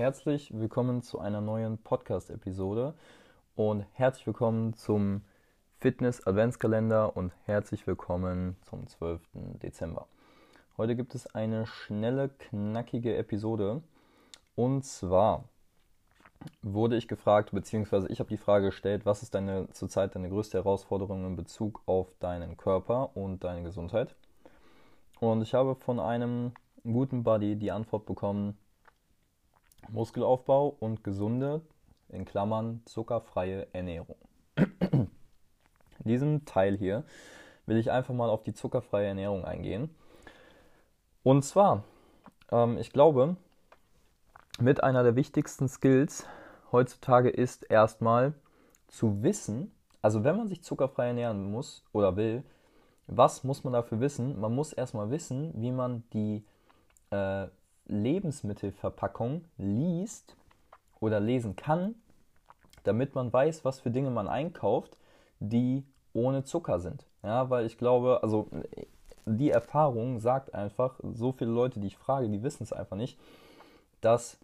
herzlich willkommen zu einer neuen Podcast-Episode und herzlich willkommen zum Fitness Adventskalender und herzlich willkommen zum 12. Dezember. Heute gibt es eine schnelle, knackige Episode und zwar wurde ich gefragt, beziehungsweise ich habe die Frage gestellt, was ist deine zurzeit deine größte Herausforderung in Bezug auf deinen Körper und deine Gesundheit? Und ich habe von einem guten Buddy die Antwort bekommen, Muskelaufbau und gesunde, in Klammern zuckerfreie Ernährung. In diesem Teil hier will ich einfach mal auf die zuckerfreie Ernährung eingehen. Und zwar, ähm, ich glaube, mit einer der wichtigsten Skills heutzutage ist erstmal zu wissen, also wenn man sich zuckerfrei ernähren muss oder will, was muss man dafür wissen? Man muss erstmal wissen, wie man die äh, Lebensmittelverpackung liest oder lesen kann, damit man weiß, was für Dinge man einkauft, die ohne Zucker sind. Ja, weil ich glaube, also die Erfahrung sagt einfach, so viele Leute, die ich frage, die wissen es einfach nicht, dass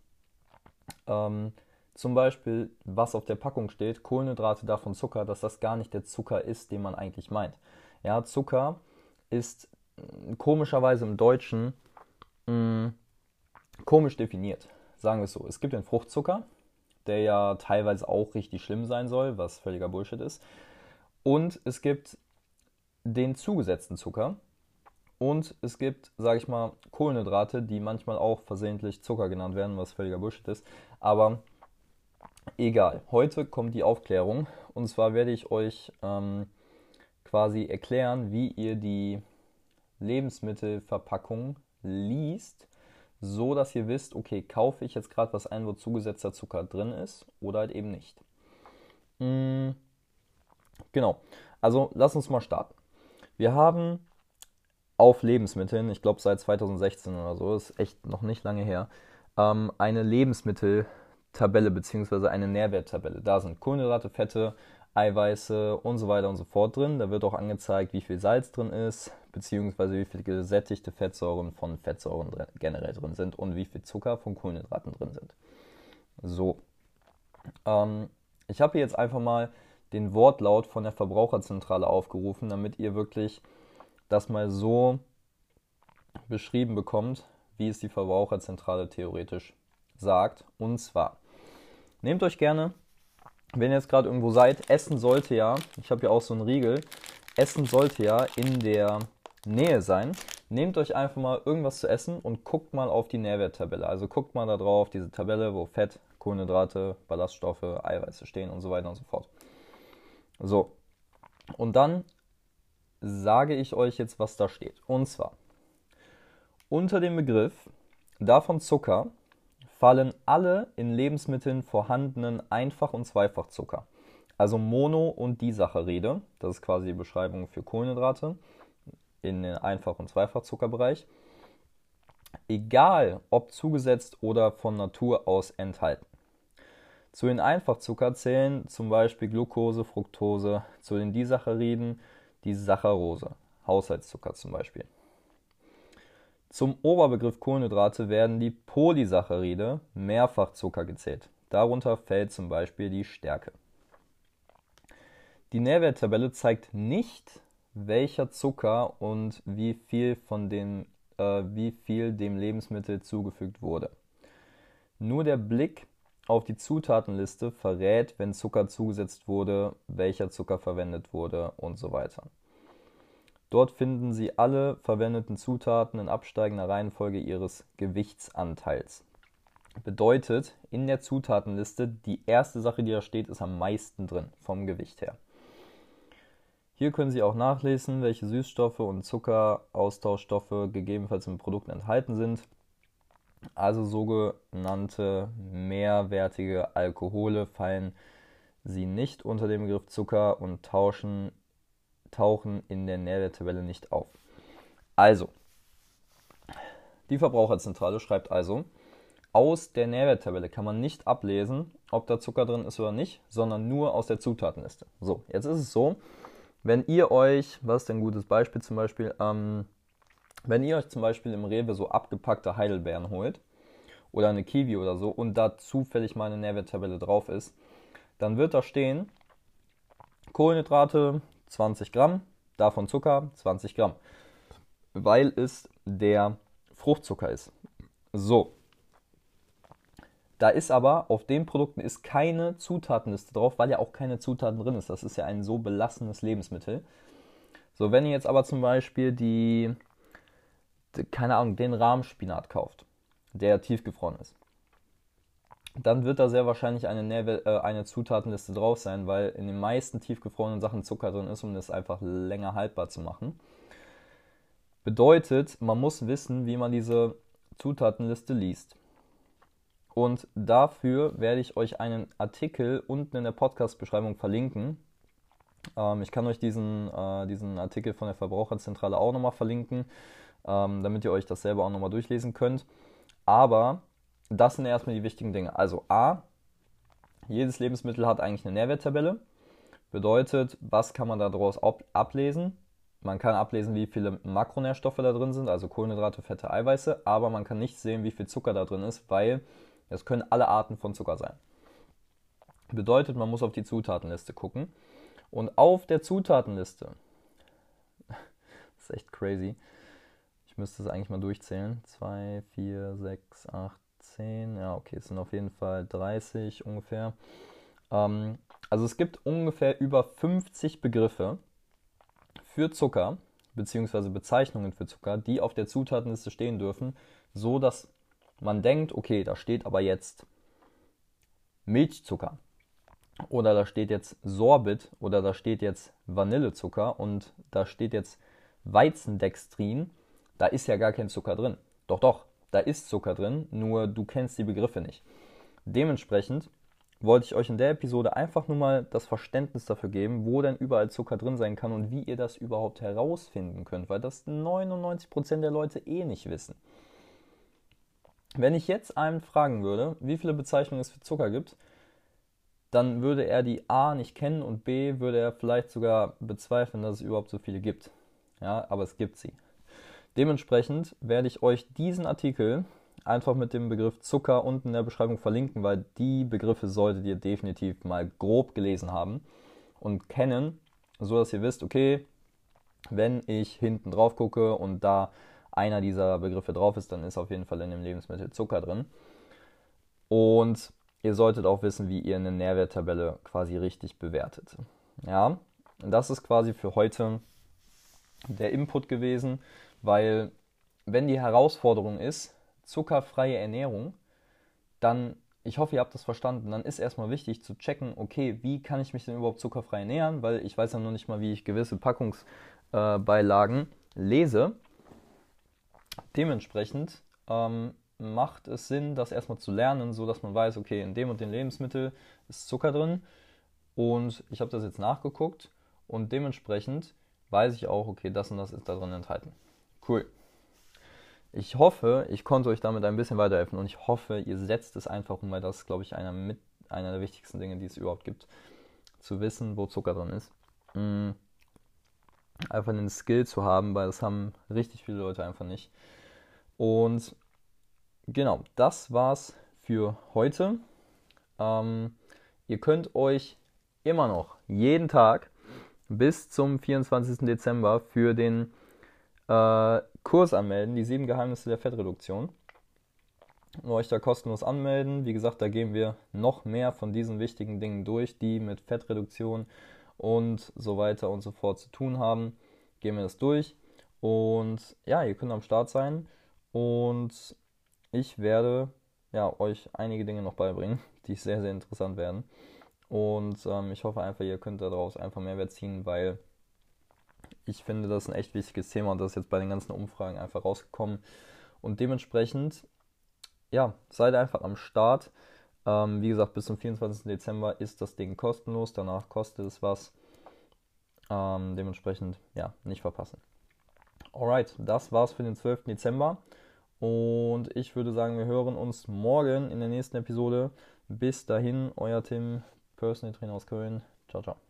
ähm, zum Beispiel, was auf der Packung steht, Kohlenhydrate davon Zucker, dass das gar nicht der Zucker ist, den man eigentlich meint. Ja, Zucker ist äh, komischerweise im Deutschen mh, mm, komisch definiert. Sagen wir es so. Es gibt den Fruchtzucker, der ja teilweise auch richtig schlimm sein soll, was völliger Bullshit ist. Und es gibt den zugesetzten Zucker. Und es gibt, sage ich mal, Kohlenhydrate, die manchmal auch versehentlich Zucker genannt werden, was völliger Bullshit ist. Aber egal. Heute kommt die Aufklärung. Und zwar werde ich euch ähm, quasi erklären, wie ihr die Lebensmittelverpackung liest, so dass ihr wisst, okay, kaufe ich jetzt gerade was ein, wo zugesetzter Zucker drin ist oder halt eben nicht. Mhm. Genau. Also lass uns mal starten. Wir haben auf Lebensmitteln, ich glaube seit 2016 oder so, ist echt noch nicht lange her, ähm, eine Lebensmitteltabelle bzw. eine Nährwerttabelle. Da sind Kohlenhydrate, Fette, Eiweiße und so weiter und so fort drin. Da wird auch angezeigt, wie viel Salz drin ist, beziehungsweise wie viel gesättigte Fettsäuren von Fettsäuren drin, generell drin sind und wie viel Zucker von Kohlenhydraten drin sind. So. Ähm, ich habe jetzt einfach mal den Wortlaut von der Verbraucherzentrale aufgerufen, damit ihr wirklich das mal so beschrieben bekommt, wie es die Verbraucherzentrale theoretisch sagt. Und zwar, nehmt euch gerne wenn ihr jetzt gerade irgendwo seid, Essen sollte ja, ich habe ja auch so einen Riegel, Essen sollte ja in der Nähe sein. Nehmt euch einfach mal irgendwas zu essen und guckt mal auf die Nährwerttabelle. Also guckt mal da drauf, diese Tabelle, wo Fett, Kohlenhydrate, Ballaststoffe, Eiweiße stehen und so weiter und so fort. So, und dann sage ich euch jetzt, was da steht. Und zwar, unter dem Begriff davon Zucker fallen alle in Lebensmitteln vorhandenen Einfach- und Zweifachzucker, also Mono- und Disaccharide, das ist quasi die Beschreibung für Kohlenhydrate in den Einfach- und Zweifachzuckerbereich, egal ob zugesetzt oder von Natur aus enthalten. Zu den Einfachzucker zählen zum Beispiel Glucose, Fructose, zu den Disacchariden die Saccharose, Haushaltszucker zum Beispiel. Zum Oberbegriff Kohlenhydrate werden die Polysaccharide Mehrfachzucker gezählt. Darunter fällt zum Beispiel die Stärke. Die Nährwerttabelle zeigt nicht, welcher Zucker und wie viel von den, äh, wie viel dem Lebensmittel zugefügt wurde. Nur der Blick auf die Zutatenliste verrät, wenn Zucker zugesetzt wurde, welcher Zucker verwendet wurde und so weiter. Dort finden Sie alle verwendeten Zutaten in absteigender Reihenfolge ihres Gewichtsanteils. Bedeutet, in der Zutatenliste, die erste Sache, die da steht, ist am meisten drin, vom Gewicht her. Hier können Sie auch nachlesen, welche Süßstoffe und Zuckeraustauschstoffe gegebenenfalls im Produkt enthalten sind. Also sogenannte mehrwertige Alkohole fallen sie nicht unter dem Begriff Zucker und tauschen tauchen in der Nährwerttabelle nicht auf. Also, die Verbraucherzentrale schreibt also, aus der Nährwerttabelle kann man nicht ablesen, ob da Zucker drin ist oder nicht, sondern nur aus der Zutatenliste. So, jetzt ist es so, wenn ihr euch, was ist denn ein gutes Beispiel zum Beispiel, ähm, wenn ihr euch zum Beispiel im Rewe so abgepackte Heidelbeeren holt oder eine Kiwi oder so und da zufällig mal eine Nährwerttabelle drauf ist, dann wird da stehen, Kohlenhydrate 20 Gramm, davon Zucker 20 Gramm, weil es der Fruchtzucker ist. So. Da ist aber auf den Produkten ist keine Zutatenliste drauf, weil ja auch keine Zutaten drin ist. Das ist ja ein so belassenes Lebensmittel. So, wenn ihr jetzt aber zum Beispiel die, keine Ahnung, den Rahmspinat kauft, der tiefgefroren ist, dann wird da sehr wahrscheinlich eine, Nährwe äh, eine Zutatenliste drauf sein, weil in den meisten tiefgefrorenen Sachen Zucker drin ist, um das einfach länger haltbar zu machen. Bedeutet, man muss wissen, wie man diese Zutatenliste liest. Und dafür werde ich euch einen Artikel unten in der Podcast-Beschreibung verlinken. Ähm, ich kann euch diesen, äh, diesen Artikel von der Verbraucherzentrale auch nochmal verlinken, ähm, damit ihr euch das selber auch nochmal durchlesen könnt. Aber das sind erstmal die wichtigen Dinge. Also A, jedes Lebensmittel hat eigentlich eine Nährwerttabelle. Bedeutet, was kann man daraus ablesen? Man kann ablesen, wie viele Makronährstoffe da drin sind, also Kohlenhydrate, Fette, Eiweiße, aber man kann nicht sehen, wie viel Zucker da drin ist, weil es können alle Arten von Zucker sein. Bedeutet, man muss auf die Zutatenliste gucken. Und auf der Zutatenliste, das ist echt crazy, ich müsste es eigentlich mal durchzählen, 2, 4, 6, 8, 10, ja, okay, es sind auf jeden Fall 30 ungefähr. Ähm, also es gibt ungefähr über 50 Begriffe für Zucker, beziehungsweise Bezeichnungen für Zucker, die auf der Zutatenliste stehen dürfen, so dass man denkt, okay, da steht aber jetzt Milchzucker oder da steht jetzt Sorbit oder da steht jetzt Vanillezucker und da steht jetzt Weizendextrin, da ist ja gar kein Zucker drin. Doch, doch, da ist Zucker drin, nur du kennst die Begriffe nicht. Dementsprechend wollte ich euch in der Episode einfach nur mal das Verständnis dafür geben, wo denn überall Zucker drin sein kann und wie ihr das überhaupt herausfinden könnt, weil das 99% der Leute eh nicht wissen. Wenn ich jetzt einen fragen würde, wie viele Bezeichnungen es für Zucker gibt, dann würde er die A nicht kennen und B würde er vielleicht sogar bezweifeln, dass es überhaupt so viele gibt. Ja, aber es gibt sie. Dementsprechend werde ich euch diesen Artikel einfach mit dem Begriff Zucker unten in der Beschreibung verlinken, weil die Begriffe solltet ihr definitiv mal grob gelesen haben und kennen, so dass ihr wisst, okay, wenn ich hinten drauf gucke und da einer dieser Begriffe drauf ist, dann ist auf jeden Fall in dem Lebensmittel Zucker drin. Und ihr solltet auch wissen, wie ihr eine Nährwerttabelle quasi richtig bewertet. Ja, das ist quasi für heute der Input gewesen weil wenn die Herausforderung ist, zuckerfreie Ernährung, dann, ich hoffe, ihr habt das verstanden, dann ist erstmal wichtig zu checken, okay, wie kann ich mich denn überhaupt zuckerfrei ernähren, weil ich weiß ja noch nicht mal, wie ich gewisse Packungsbeilagen äh, lese. Dementsprechend ähm, macht es Sinn, das erstmal zu lernen, so dass man weiß, okay, in dem und dem Lebensmittel ist Zucker drin und ich habe das jetzt nachgeguckt und dementsprechend weiß ich auch, okay, das und das ist da drin enthalten. Cool. Ich hoffe, ich konnte euch damit ein bisschen weiterhelfen und ich hoffe, ihr setzt es einfach um, weil das ist, glaube ich, einer, mit, einer der wichtigsten Dinge, die es überhaupt gibt. Zu wissen, wo Zucker drin ist. Mhm. Einfach den Skill zu haben, weil das haben richtig viele Leute einfach nicht. Und genau, das war's für heute. Ähm, ihr könnt euch immer noch jeden Tag bis zum 24. Dezember für den äh, Kurs anmelden, die sieben Geheimnisse der Fettreduktion. Und euch da kostenlos anmelden. Wie gesagt, da gehen wir noch mehr von diesen wichtigen Dingen durch, die mit Fettreduktion und so weiter und so fort zu tun haben. Gehen wir das durch. Und ja, ihr könnt am Start sein. Und ich werde ja, euch einige Dinge noch beibringen, die sehr, sehr interessant werden. Und ähm, ich hoffe einfach, ihr könnt daraus einfach Mehrwert ziehen, weil ich finde, das ist ein echt wichtiges Thema und das ist jetzt bei den ganzen Umfragen einfach rausgekommen. Und dementsprechend, ja, seid einfach am Start. Ähm, wie gesagt, bis zum 24. Dezember ist das Ding kostenlos, danach kostet es was. Ähm, dementsprechend, ja, nicht verpassen. Alright, das war's für den 12. Dezember. Und ich würde sagen, wir hören uns morgen in der nächsten Episode. Bis dahin, euer Tim, Personal Trainer aus Köln. Ciao, ciao.